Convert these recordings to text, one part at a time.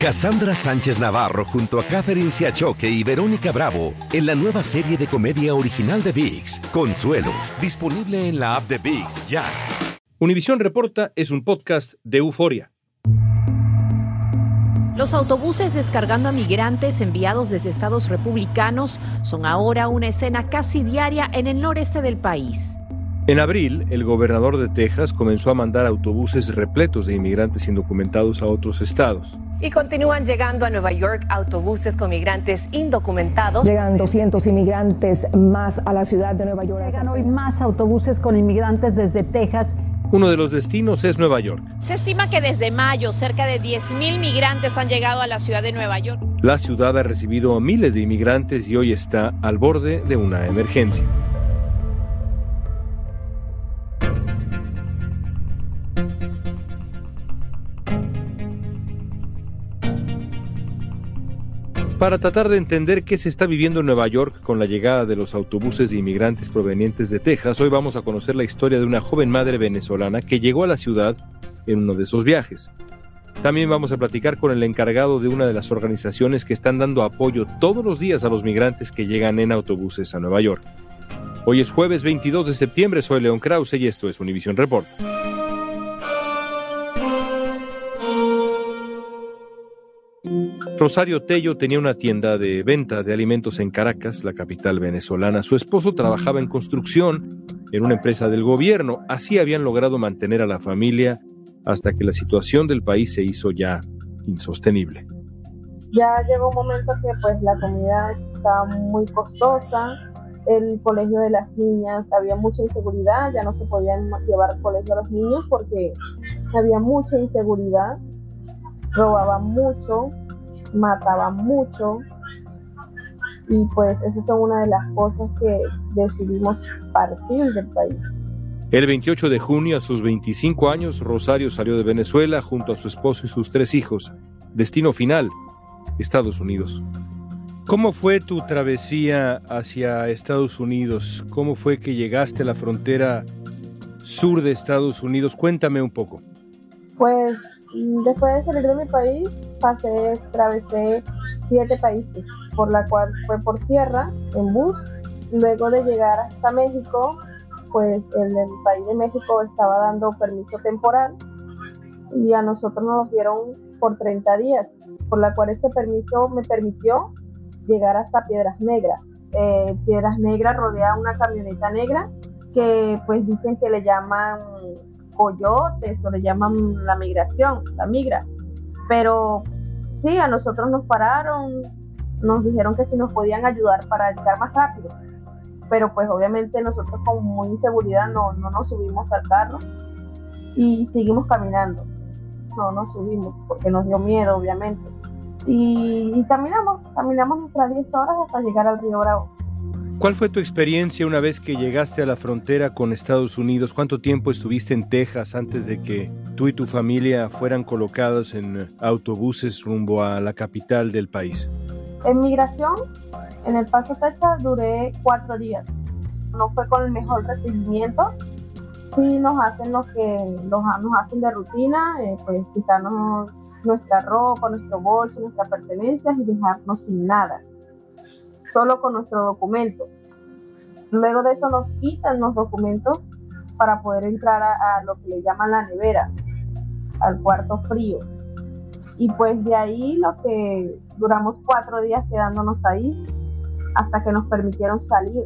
Cassandra Sánchez Navarro junto a Catherine Siachoque y Verónica Bravo en la nueva serie de comedia original de VIX, Consuelo, disponible en la app de VIX ya. Univisión Reporta es un podcast de euforia. Los autobuses descargando a migrantes enviados desde estados republicanos son ahora una escena casi diaria en el noreste del país. En abril, el gobernador de Texas comenzó a mandar autobuses repletos de inmigrantes indocumentados a otros estados. Y continúan llegando a Nueva York autobuses con migrantes indocumentados. Llegan 200 inmigrantes más a la ciudad de Nueva York. Llegan hoy más autobuses con inmigrantes desde Texas. Uno de los destinos es Nueva York. Se estima que desde mayo cerca de 10.000 migrantes han llegado a la ciudad de Nueva York. La ciudad ha recibido a miles de inmigrantes y hoy está al borde de una emergencia. Para tratar de entender qué se está viviendo en Nueva York con la llegada de los autobuses de inmigrantes provenientes de Texas, hoy vamos a conocer la historia de una joven madre venezolana que llegó a la ciudad en uno de esos viajes. También vamos a platicar con el encargado de una de las organizaciones que están dando apoyo todos los días a los migrantes que llegan en autobuses a Nueva York. Hoy es jueves 22 de septiembre, soy León Krause y esto es Univision Report. Rosario Tello tenía una tienda de venta de alimentos en Caracas, la capital venezolana. Su esposo trabajaba en construcción en una empresa del gobierno. Así habían logrado mantener a la familia hasta que la situación del país se hizo ya insostenible. Ya llegó un momento que pues la comida estaba muy costosa, el colegio de las niñas había mucha inseguridad, ya no se podían llevar al colegio a los niños porque había mucha inseguridad, robaban mucho, mataba mucho y pues esas son una de las cosas que decidimos partir del país. El 28 de junio, a sus 25 años, Rosario salió de Venezuela junto a su esposo y sus tres hijos. Destino final, Estados Unidos. ¿Cómo fue tu travesía hacia Estados Unidos? ¿Cómo fue que llegaste a la frontera sur de Estados Unidos? Cuéntame un poco. Pues después de salir de mi país, pasé, atravesé siete países, por la cual fue por tierra, en bus. Luego de llegar hasta México, pues el país de México estaba dando permiso temporal y a nosotros nos dieron por 30 días, por la cual este permiso me permitió llegar hasta Piedras Negras. Eh, Piedras Negras rodea una camioneta negra que pues dicen que le llaman coyotes o le llaman la migración, la migra. Pero sí, a nosotros nos pararon, nos dijeron que si nos podían ayudar para llegar más rápido. Pero pues obviamente nosotros con muy inseguridad no, no nos subimos al carro y seguimos caminando. No nos subimos porque nos dio miedo, obviamente. Y, caminamos, caminamos nuestras 10 horas hasta llegar al río Bravo. ¿Cuál fue tu experiencia una vez que llegaste a la frontera con Estados Unidos? ¿Cuánto tiempo estuviste en Texas antes de que tú y tu familia fueran colocados en autobuses rumbo a la capital del país? En migración, en el Paso Texas, duré cuatro días. No fue con el mejor recibimiento. Sí nos hacen lo que nos, hacen de rutina, eh, pues quitarnos nuestra ropa, nuestro bolso, nuestras pertenencias y dejarnos sin nada, solo con nuestro documento. Luego de eso nos quitan los documentos para poder entrar a, lo que le llaman la nevera, al cuarto frío. Y pues de ahí lo que duramos cuatro días quedándonos ahí hasta que nos permitieron salir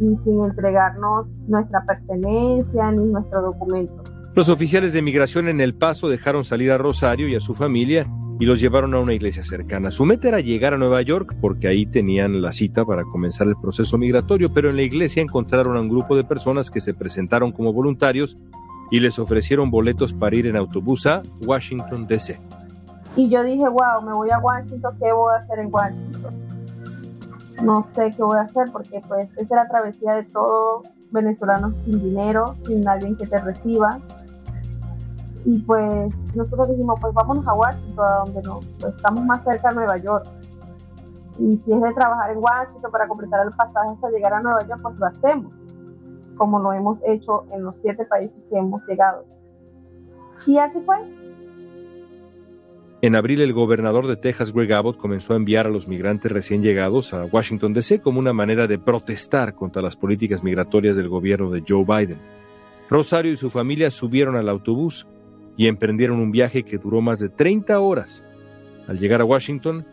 y sin entregarnos nuestra pertenencia ni nuestro documento. Los oficiales de migración en El Paso dejaron salir a Rosario y a su familia y los llevaron a una iglesia cercana. Su meta era llegar a Nueva York porque ahí tenían la cita para comenzar el proceso migratorio, pero en la iglesia encontraron a un grupo de personas que se presentaron como voluntarios y les ofrecieron boletos para ir en autobús a Washington, D.C. Y yo dije, wow, me voy a Washington, ¿qué voy a hacer en Washington? No sé qué voy a hacer porque pues es la travesía de todos venezolanos sin dinero, sin nadie que te reciba, y pues nosotros dijimos, pues vámonos a Washington, donde no, pues estamos más cerca de Nueva York. Y si es de trabajar en Washington para completar el pasaje hasta llegar a Nueva York, pues lo hacemos, como lo hemos hecho en los siete países que hemos llegado. Y así fue. En abril, el gobernador de Texas, Greg Abbott, comenzó a enviar a los migrantes recién llegados a Washington, D.C. como una manera de protestar contra las políticas migratorias del gobierno de Joe Biden. Rosario y su familia subieron al autobús y emprendieron un viaje que duró más de 30 horas. Al llegar a Washington,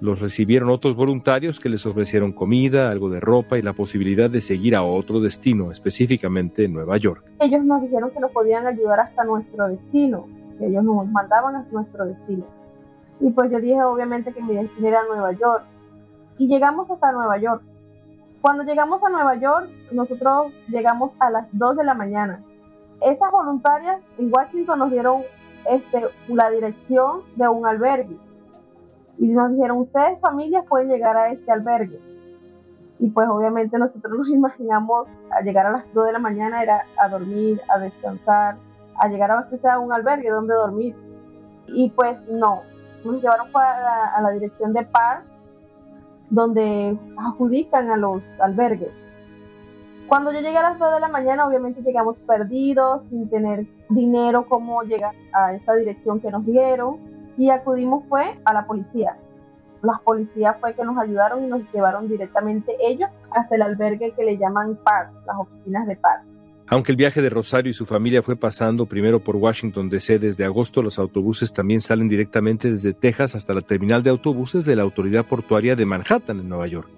los recibieron otros voluntarios que les ofrecieron comida, algo de ropa y la posibilidad de seguir a otro destino, específicamente Nueva York. Ellos nos dijeron que nos podían ayudar hasta nuestro destino que ellos nos mandaban a nuestro destino. Y pues yo dije obviamente que mi destino era Nueva York. Y llegamos hasta Nueva York. Cuando llegamos a Nueva York, nosotros llegamos a las 2 de la mañana. Esas voluntarias en Washington nos dieron este, la dirección de un albergue. Y nos dijeron, ustedes familias pueden llegar a este albergue. Y pues obviamente nosotros nos imaginamos a llegar a las 2 de la mañana era a dormir, a descansar, a llegar a un albergue donde dormir. Y pues no, nos llevaron a la, dirección de PAR, donde adjudican a los albergues. Cuando yo llegué a las 2 de la mañana, obviamente llegamos perdidos, sin tener dinero, cómo llegar a esa dirección que nos dieron, y acudimos fue a la policía. Las policías fue que nos ayudaron y nos llevaron directamente ellos hasta el albergue que le llaman PAR, las oficinas de PAR. Aunque el viaje de Rosario y su familia fue pasando primero por Washington DC desde agosto, los autobuses también salen directamente desde Texas hasta la terminal de autobuses de la Autoridad Portuaria de Manhattan, en Nueva York.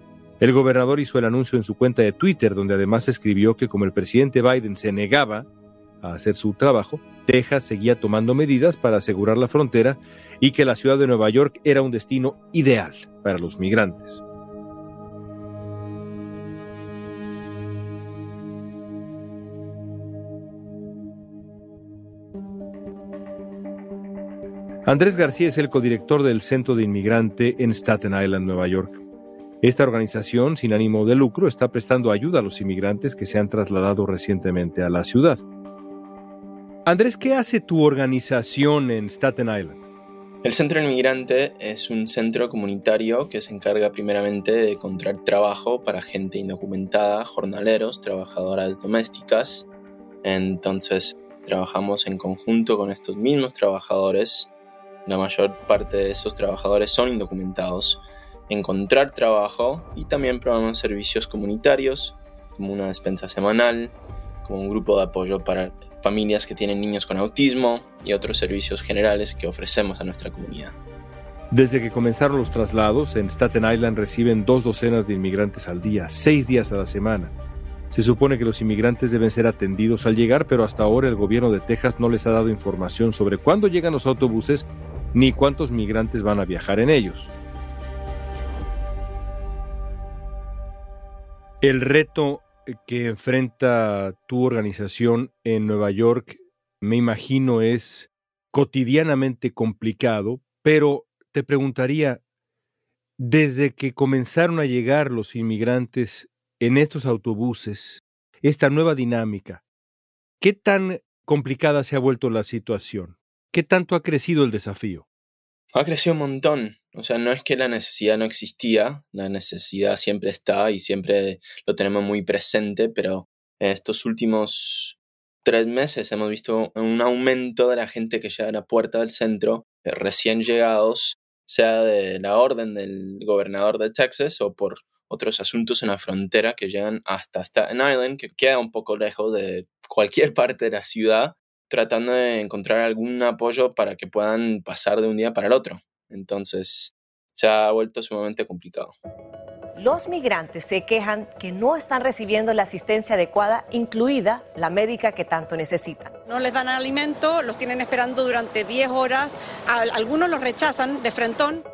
El gobernador hizo el anuncio en su cuenta de Twitter, donde además escribió que como el presidente Biden se negaba a hacer su trabajo, Texas seguía tomando medidas para asegurar la frontera y que la ciudad de Nueva York era un destino ideal para los migrantes. Andrés García es el codirector del Centro de Inmigrante en Staten Island, Nueva York. Esta organización, sin ánimo de lucro, está prestando ayuda a los inmigrantes que se han trasladado recientemente a la ciudad. Andrés, ¿qué hace tu organización en Staten Island? El Centro Inmigrante es un centro comunitario que se encarga primeramente de encontrar trabajo para gente indocumentada, jornaleros, trabajadoras domésticas. Entonces, trabajamos en conjunto con estos mismos trabajadores la mayor parte de esos trabajadores son indocumentados. Encontrar trabajo y también probamos servicios comunitarios como una despensa semanal, como un grupo de apoyo para familias que tienen niños con autismo y otros servicios generales que ofrecemos a nuestra comunidad. Desde que comenzaron los traslados, en Staten Island reciben dos docenas de inmigrantes al día, seis días a la semana. Se supone que los inmigrantes deben ser atendidos al llegar, pero hasta ahora el gobierno de Texas no les ha dado información sobre cuándo llegan los autobuses ni cuántos migrantes van a viajar en ellos. El reto que enfrenta tu organización en Nueva York, me imagino, es cotidianamente complicado, pero te preguntaría, desde que comenzaron a llegar los inmigrantes en estos autobuses, esta nueva dinámica, ¿qué tan complicada se ha vuelto la situación? ¿Qué tanto ha crecido el desafío? Ha crecido un montón. O sea, no es que la necesidad no existía, la necesidad siempre está y siempre lo tenemos muy presente, pero estos últimos tres meses hemos visto un aumento de la gente que llega a la puerta del centro, recién llegados, sea de la orden del gobernador de Texas o por otros asuntos en la frontera que llegan hasta Staten Island, que queda un poco lejos de cualquier parte de la ciudad, tratando de encontrar algún apoyo para que puedan pasar de un día para el otro. Entonces, se ha vuelto sumamente complicado. Los migrantes se quejan que no están recibiendo la asistencia adecuada, incluida la médica que tanto necesitan. No les dan alimento, los tienen esperando durante 10 horas, algunos los rechazan de frentón.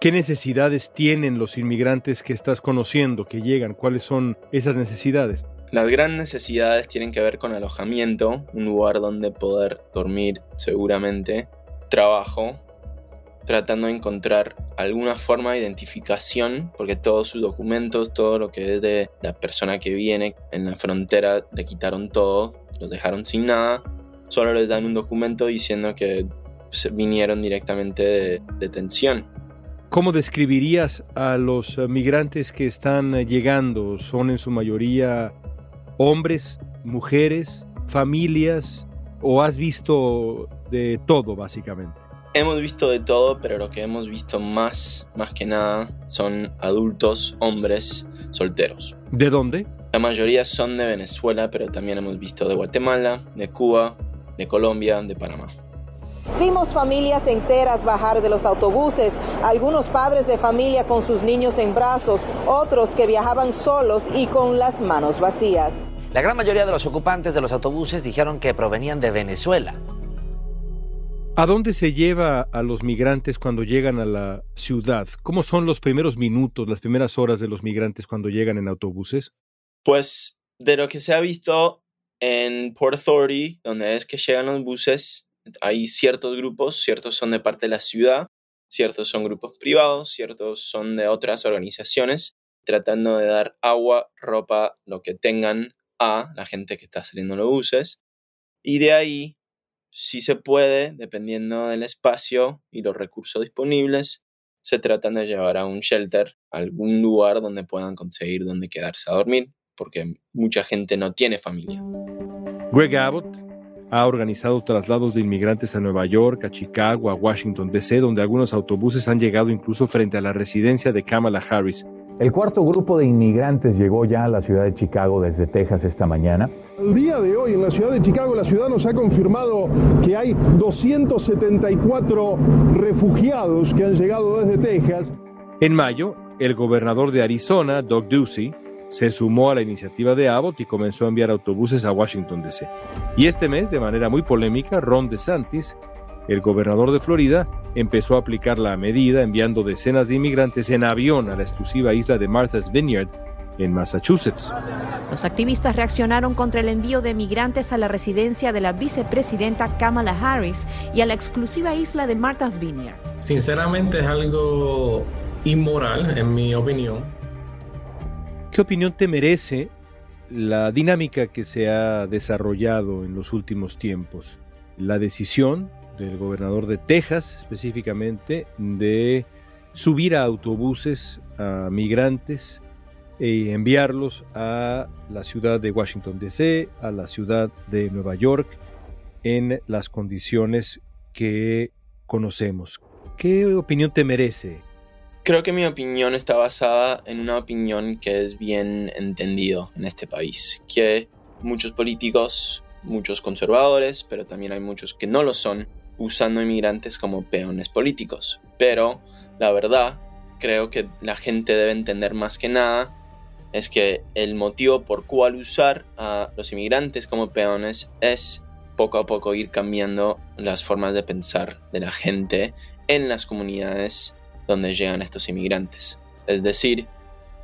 ¿Qué necesidades tienen los inmigrantes que estás conociendo, que llegan? ¿Cuáles son esas necesidades? Las grandes necesidades tienen que ver con alojamiento, un lugar donde poder dormir seguramente, trabajo, tratando de encontrar alguna forma de identificación, porque todos sus documentos, todo lo que es de la persona que viene en la frontera, le quitaron todo, los dejaron sin nada, solo les dan un documento diciendo que vinieron directamente de detención. ¿Cómo describirías a los migrantes que están llegando? ¿Son en su mayoría hombres, mujeres, familias, o has visto de todo básicamente? Hemos visto de todo, pero lo que hemos visto más, más que nada, son adultos, hombres, solteros. ¿De dónde? La mayoría son de Venezuela, pero también hemos visto de Guatemala, de Cuba, de Colombia, de Panamá. Vimos familias enteras bajar de los autobuses, algunos padres de familia con sus niños en brazos, otros que viajaban solos y con las manos vacías. La gran mayoría de los ocupantes de los autobuses dijeron que provenían de Venezuela. ¿A dónde se lleva a los migrantes cuando llegan a la ciudad? ¿Cómo son los primeros minutos, las primeras horas de los migrantes cuando llegan en autobuses? Pues de lo que se ha visto en Port Authority, donde es que llegan los buses, hay ciertos grupos, ciertos son de parte de la ciudad, ciertos son grupos privados, ciertos son de otras organizaciones, tratando de dar agua, ropa, lo que tengan a la gente que está saliendo en los buses. Y de ahí si se puede, dependiendo del espacio y los recursos disponibles, se tratan de llevar a un shelter, a algún lugar donde puedan conseguir donde quedarse a dormir, porque mucha gente no tiene familia. Greg Abbott ha organizado traslados de inmigrantes a Nueva York, a Chicago, a Washington, D.C., donde algunos autobuses han llegado incluso frente a la residencia de Kamala Harris. El cuarto grupo de inmigrantes llegó ya a la ciudad de Chicago desde Texas esta mañana. El día de hoy en la ciudad de Chicago, la ciudad nos ha confirmado que hay 274 refugiados que han llegado desde Texas. En mayo, el gobernador de Arizona, Doug Ducey, se sumó a la iniciativa de Abbott y comenzó a enviar autobuses a Washington, D.C. Y este mes, de manera muy polémica, Ron DeSantis el gobernador de Florida empezó a aplicar la medida enviando decenas de inmigrantes en avión a la exclusiva isla de Martha's Vineyard en Massachusetts. Los activistas reaccionaron contra el envío de migrantes a la residencia de la vicepresidenta Kamala Harris y a la exclusiva isla de Martha's Vineyard. Sinceramente es algo inmoral, en mi opinión. ¿Qué opinión te merece la dinámica que se ha desarrollado en los últimos tiempos? La decisión del gobernador de Texas específicamente de subir a autobuses a migrantes e enviarlos a la ciudad de Washington DC, a la ciudad de Nueva York, en las condiciones que conocemos. ¿Qué opinión te merece? Creo que mi opinión está basada en una opinión que es bien entendido en este país, que muchos políticos, muchos conservadores, pero también hay muchos que no lo son, usando inmigrantes como peones políticos. Pero la verdad, creo que la gente debe entender más que nada es que el motivo por cual usar a los inmigrantes como peones es poco a poco ir cambiando las formas de pensar de la gente en las comunidades donde llegan estos inmigrantes. Es decir,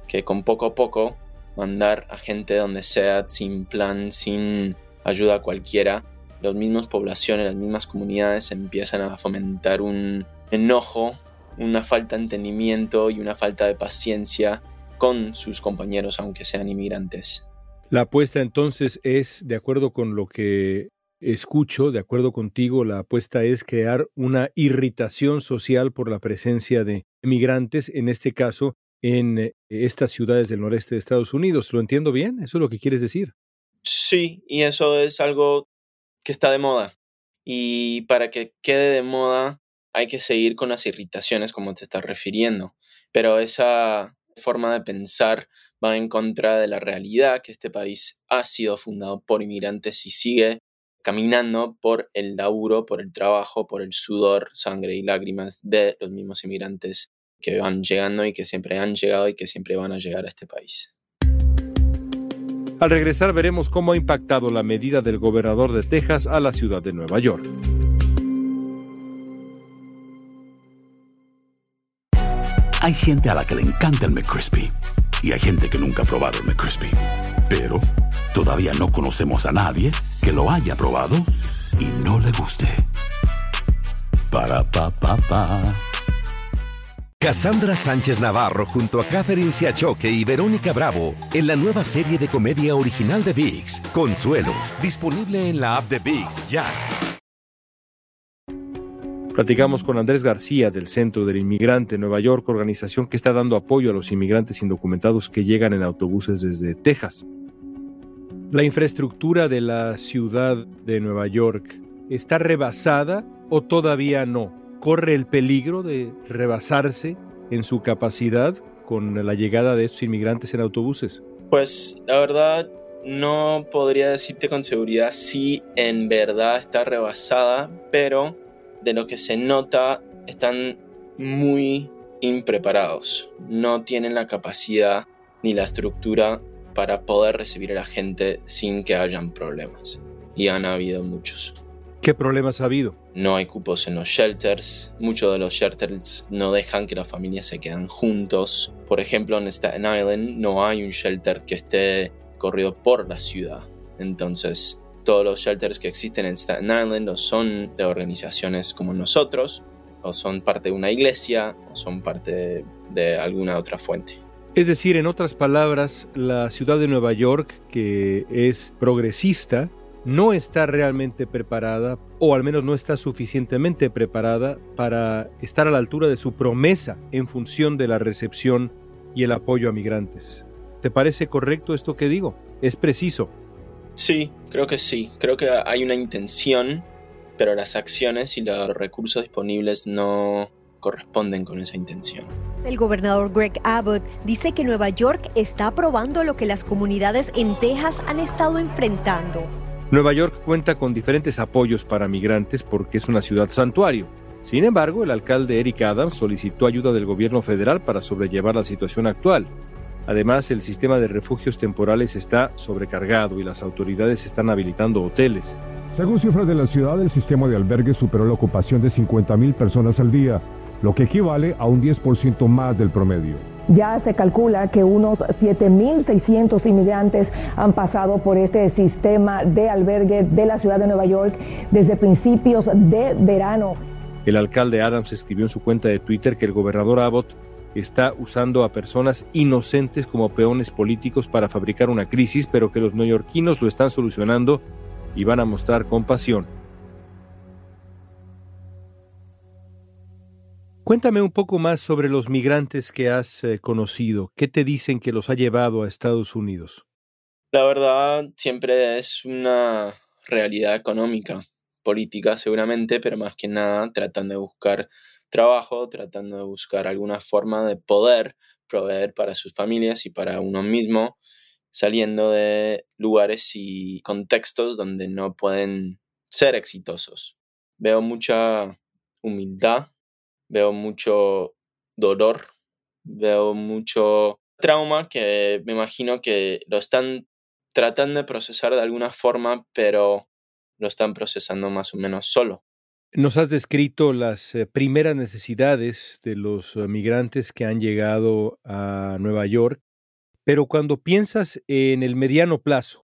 que con poco a poco mandar a gente donde sea sin plan, sin ayuda cualquiera, las mismas poblaciones, las mismas comunidades empiezan a fomentar un enojo, una falta de entendimiento y una falta de paciencia con sus compañeros, aunque sean inmigrantes. La apuesta entonces es, de acuerdo con lo que escucho, de acuerdo contigo, la apuesta es crear una irritación social por la presencia de inmigrantes, en este caso en eh, estas ciudades del noreste de Estados Unidos. ¿Lo entiendo bien? ¿Eso es lo que quieres decir? Sí, y eso es algo que está de moda. Y para que quede de moda hay que seguir con las irritaciones como te estás refiriendo. Pero esa forma de pensar va en contra de la realidad que este país ha sido fundado por inmigrantes y sigue caminando por el laburo, por el trabajo, por el sudor, sangre y lágrimas de los mismos inmigrantes que van llegando y que siempre han llegado y que siempre van a llegar a este país. Al regresar veremos cómo ha impactado la medida del gobernador de Texas a la ciudad de Nueva York. Hay gente a la que le encanta el McCrispy y hay gente que nunca ha probado el McCrispy. Pero todavía no conocemos a nadie que lo haya probado y no le guste. Para pa pa pa. Cassandra Sánchez Navarro junto a Catherine Siachoque y Verónica Bravo en la nueva serie de comedia original de VIX, Consuelo, disponible en la app de VIX ya. Platicamos con Andrés García del Centro del Inmigrante en Nueva York, organización que está dando apoyo a los inmigrantes indocumentados que llegan en autobuses desde Texas. La infraestructura de la ciudad de Nueva York está rebasada o todavía no corre el peligro de rebasarse en su capacidad con la llegada de estos inmigrantes en autobuses? Pues la verdad no podría decirte con seguridad si en verdad está rebasada, pero de lo que se nota están muy impreparados. No tienen la capacidad ni la estructura para poder recibir a la gente sin que hayan problemas. Y han habido muchos. ¿Qué problemas ha habido? No hay cupos en los shelters. Muchos de los shelters no dejan que las familias se queden juntos. Por ejemplo, en Staten Island no hay un shelter que esté corrido por la ciudad. Entonces, todos los shelters que existen en Staten Island o son de organizaciones como nosotros, o son parte de una iglesia, o son parte de alguna otra fuente. Es decir, en otras palabras, la ciudad de Nueva York, que es progresista, no está realmente preparada, o al menos no está suficientemente preparada para estar a la altura de su promesa en función de la recepción y el apoyo a migrantes. ¿Te parece correcto esto que digo? ¿Es preciso? Sí, creo que sí. Creo que hay una intención, pero las acciones y los recursos disponibles no corresponden con esa intención. El gobernador Greg Abbott dice que Nueva York está aprobando lo que las comunidades en Texas han estado enfrentando. Nueva York cuenta con diferentes apoyos para migrantes porque es una ciudad santuario. Sin embargo, el alcalde Eric Adams solicitó ayuda del gobierno federal para sobrellevar la situación actual. Además, el sistema de refugios temporales está sobrecargado y las autoridades están habilitando hoteles. Según cifras de la ciudad, el sistema de albergues superó la ocupación de 50.000 personas al día, lo que equivale a un 10% más del promedio. Ya se calcula que unos 7.600 inmigrantes han pasado por este sistema de albergue de la ciudad de Nueva York desde principios de verano. El alcalde Adams escribió en su cuenta de Twitter que el gobernador Abbott está usando a personas inocentes como peones políticos para fabricar una crisis, pero que los neoyorquinos lo están solucionando y van a mostrar compasión. Cuéntame un poco más sobre los migrantes que has eh, conocido. ¿Qué te dicen que los ha llevado a Estados Unidos? La verdad, siempre es una realidad económica, política seguramente, pero más que nada tratan de buscar trabajo, tratando de buscar alguna forma de poder proveer para sus familias y para uno mismo, saliendo de lugares y contextos donde no pueden ser exitosos. Veo mucha humildad, veo mucho dolor, veo mucho trauma que me imagino que lo están tratando de procesar de alguna forma, pero lo están procesando más o menos solo. Nos has descrito las eh, primeras necesidades de los eh, migrantes que han llegado a Nueva York, pero cuando piensas en el mediano plazo,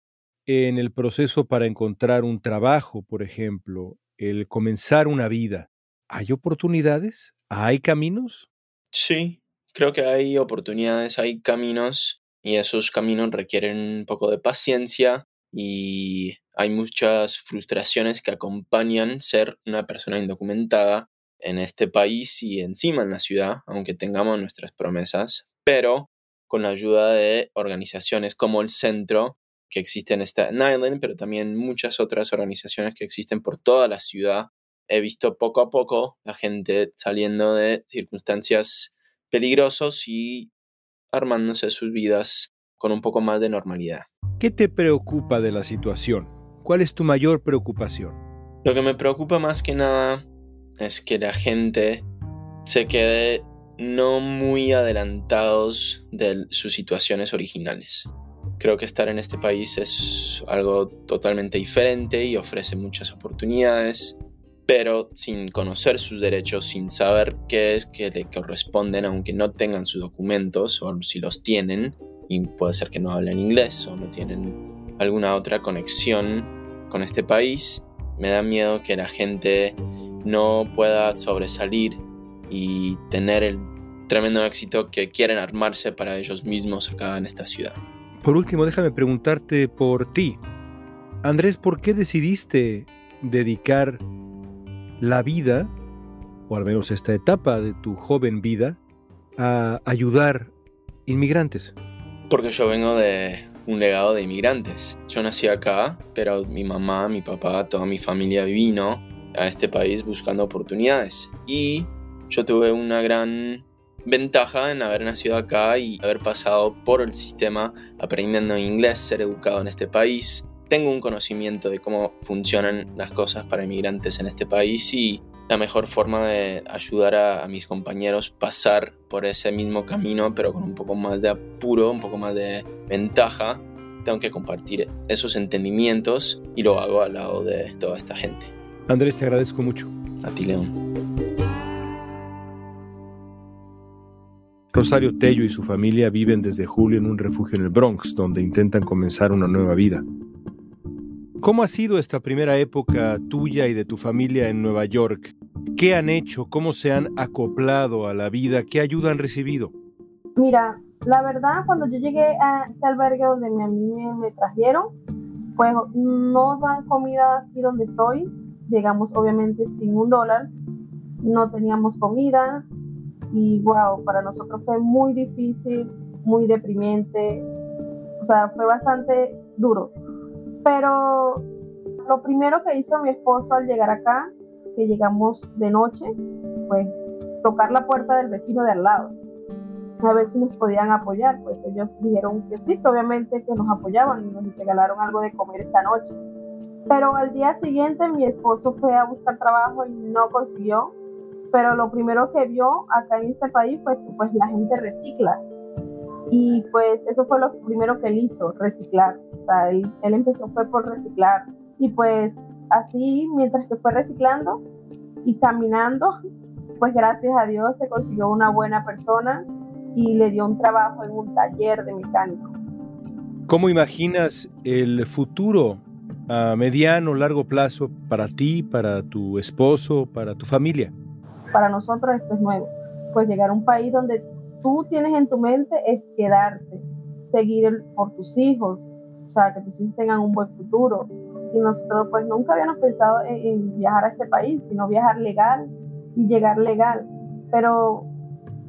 en el proceso para encontrar un trabajo, por ejemplo, el comenzar una vida, ¿hay oportunidades? ¿Hay caminos? Sí, creo que hay oportunidades, hay caminos y esos caminos requieren un poco de paciencia y hay muchas frustraciones que acompañan ser una persona indocumentada en este país y encima en la ciudad, aunque tengamos nuestras promesas, pero con la ayuda de organizaciones como el Centro, que existe en Staten Island, pero también muchas otras organizaciones que existen por toda la ciudad. He visto poco a poco la gente saliendo de circunstancias peligrosas y armándose sus vidas con un poco más de normalidad. ¿Qué te preocupa de la situación? ¿Cuál es tu mayor preocupación? Lo que me preocupa más que nada es que la gente se quede no muy adelantados de sus situaciones originales. Creo que estar en este país es algo totalmente diferente y ofrece muchas oportunidades, pero sin conocer sus derechos, sin saber qué es que le corresponden, aunque no tengan sus documentos o si los tienen, y puede ser que no hablen inglés o no tienen alguna otra conexión con este país. Me da miedo que la gente no pueda sobresalir y tener el tremendo éxito que quieren armarse para ellos mismos acá en esta ciudad. Por último, déjame preguntarte por ti. Andrés, ¿por qué decidiste dedicar la vida, o al menos esta etapa de tu joven vida, a ayudar inmigrantes? Porque yo vengo de un legado de inmigrantes. Yo nací acá, pero mi mamá, mi papá, toda mi familia vino a este país buscando oportunidades. Y yo tuve una gran ventaja en haber nacido acá y haber pasado por el sistema aprendiendo inglés, ser educado en este país. Tengo un conocimiento de cómo funcionan las cosas para inmigrantes en este país y la mejor forma de ayudar a, mis compañeros pasar por ese mismo camino, pero con un poco más de apuro, un poco más de ventaja, tengo que compartir esos entendimientos y lo hago al lado de toda esta gente. Andrés, te agradezco mucho. A ti, León. Rosario Tello y su familia viven desde julio en un refugio en el Bronx, donde intentan comenzar una nueva vida. ¿Cómo ha sido esta primera época tuya y de tu familia en Nueva York? ¿Qué han hecho? ¿Cómo se han acoplado a la vida? ¿Qué ayuda han recibido? Mira, la verdad, cuando yo llegué a este albergue donde a mí me trajeron, pues no dan comida aquí donde estoy. Llegamos obviamente sin un dólar. No teníamos comida, y wow, para nosotros fue muy difícil, muy deprimente, o sea, fue bastante duro. Pero lo primero que hizo mi esposo al llegar acá, que llegamos de noche, fue tocar la puerta del vecino de al lado, a ver si nos podían apoyar, pues ellos dijeron que sí, obviamente que nos apoyaban y nos regalaron algo de comer esta noche. Pero al día siguiente mi esposo fue a buscar trabajo y no consiguió pero lo primero que vio acá en este país fue que pues la gente recicla. Y pues eso fue lo primero que él hizo, reciclar. O sea, él, empezó fue por reciclar. Y pues así, mientras que fue reciclando y caminando, pues gracias a Dios se consiguió una buena persona y le dio un trabajo en un taller de mecánico. ¿Cómo imaginas el futuro a mediano largo plazo para ti, para tu esposo, para tu familia? para nosotros esto es nuevo. Pues llegar a un país donde tú tienes en tu mente es quedarte, seguir por tus hijos, o sea, que tus hijos tengan un buen futuro. Y nosotros pues nunca habíamos pensado en, viajar a este país, sino viajar legal y llegar legal. Pero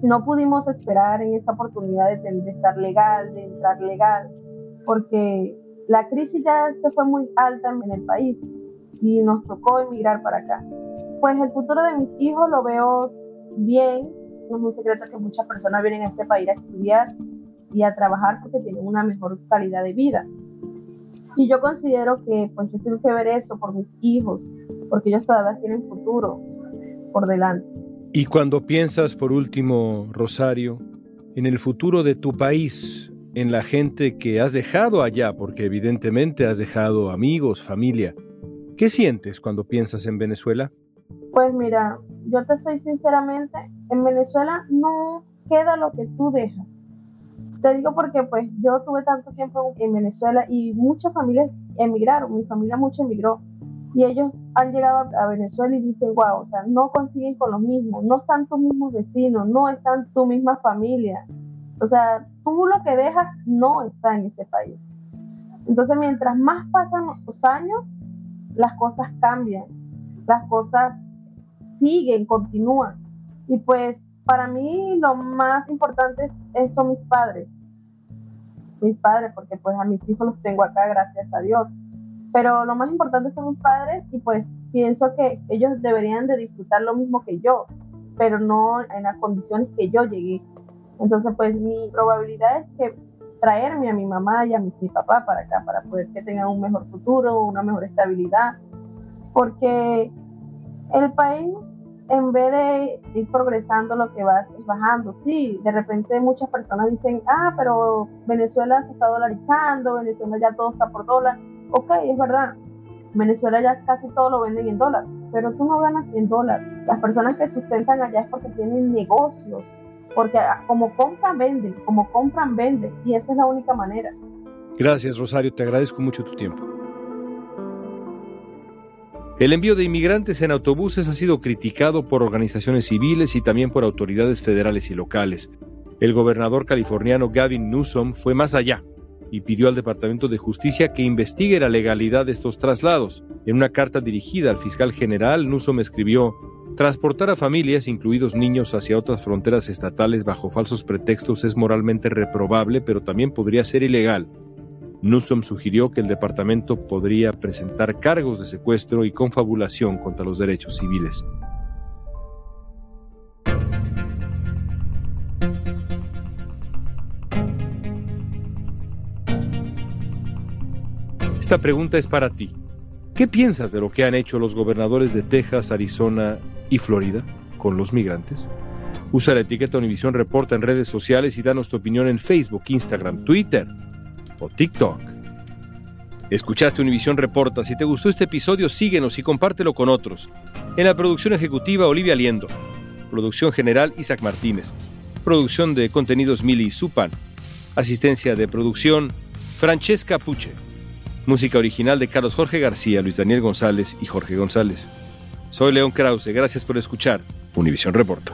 no pudimos esperar en esta oportunidad de, de estar legal, de entrar legal, porque la crisis ya se fue muy alta en el país y nos tocó emigrar para acá. Pues el futuro de mis hijos lo veo bien. No es un secreto que muchas personas vienen a este país a estudiar y a trabajar porque tienen una mejor calidad de vida. Y yo considero que pues yo tengo que ver eso por mis hijos, porque ellos todavía tienen futuro por delante. Y cuando piensas, por último, Rosario, en el futuro de tu país, en la gente que has dejado allá, porque evidentemente has dejado amigos, familia, ¿qué sientes cuando piensas en Venezuela? Pues mira, yo te soy sinceramente, en Venezuela no queda lo que tú dejas. Te digo porque pues yo tuve tanto tiempo en Venezuela y muchas familias emigraron, mi familia mucho emigró y ellos han llegado a Venezuela y dicen, wow, o sea, no consiguen con los mismos, no están tus mismos vecinos, no están tu misma familia. O sea, tú lo que dejas no está en este país. Entonces, mientras más pasan los años, las cosas cambian, las cosas siguen, continúan. Y pues para mí lo más importante son mis padres. Mis padres, porque pues a mis hijos los tengo acá, gracias a Dios. Pero lo más importante son mis padres y pues pienso que ellos deberían de disfrutar lo mismo que yo, pero no en las condiciones que yo llegué. Entonces pues mi probabilidad es que traerme a mi mamá y a mi, mi papá para acá, para poder que tengan un mejor futuro, una mejor estabilidad, porque el país en vez de ir progresando, lo que va es bajando. Sí, de repente muchas personas dicen, ah, pero Venezuela se está dolarizando, Venezuela ya todo está por dólar. Ok, es verdad. Venezuela ya casi todo lo venden en dólar, pero tú no ganas en dólar. Las personas que sustentan allá es porque tienen negocios, porque como compran, venden, como compran, venden, y esa es la única manera. Gracias, Rosario, te agradezco mucho tu tiempo. El envío de inmigrantes en autobuses ha sido criticado por organizaciones civiles y también por autoridades federales y locales. El gobernador californiano Gavin Newsom fue más allá y pidió al Departamento de Justicia que investigue la legalidad de estos traslados. En una carta dirigida al fiscal general, Newsom escribió, Transportar a familias, incluidos niños, hacia otras fronteras estatales bajo falsos pretextos es moralmente reprobable, pero también podría ser ilegal. Newsom sugirió que el departamento podría presentar cargos de secuestro y confabulación contra los derechos civiles. Esta pregunta es para ti. ¿Qué piensas de lo que han hecho los gobernadores de Texas, Arizona y Florida con los migrantes? Usa la etiqueta Univisión Reporta en redes sociales y danos tu opinión en Facebook, Instagram, Twitter o TikTok. Escuchaste Univisión Reporta. Si te gustó este episodio, síguenos y compártelo con otros. En la producción ejecutiva, Olivia Liendo. Producción general, Isaac Martínez. Producción de contenidos, Mili Supan. Asistencia de producción, Francesca Puche. Música original de Carlos Jorge García, Luis Daniel González y Jorge González. Soy León Krause. Gracias por escuchar Univisión Reporta.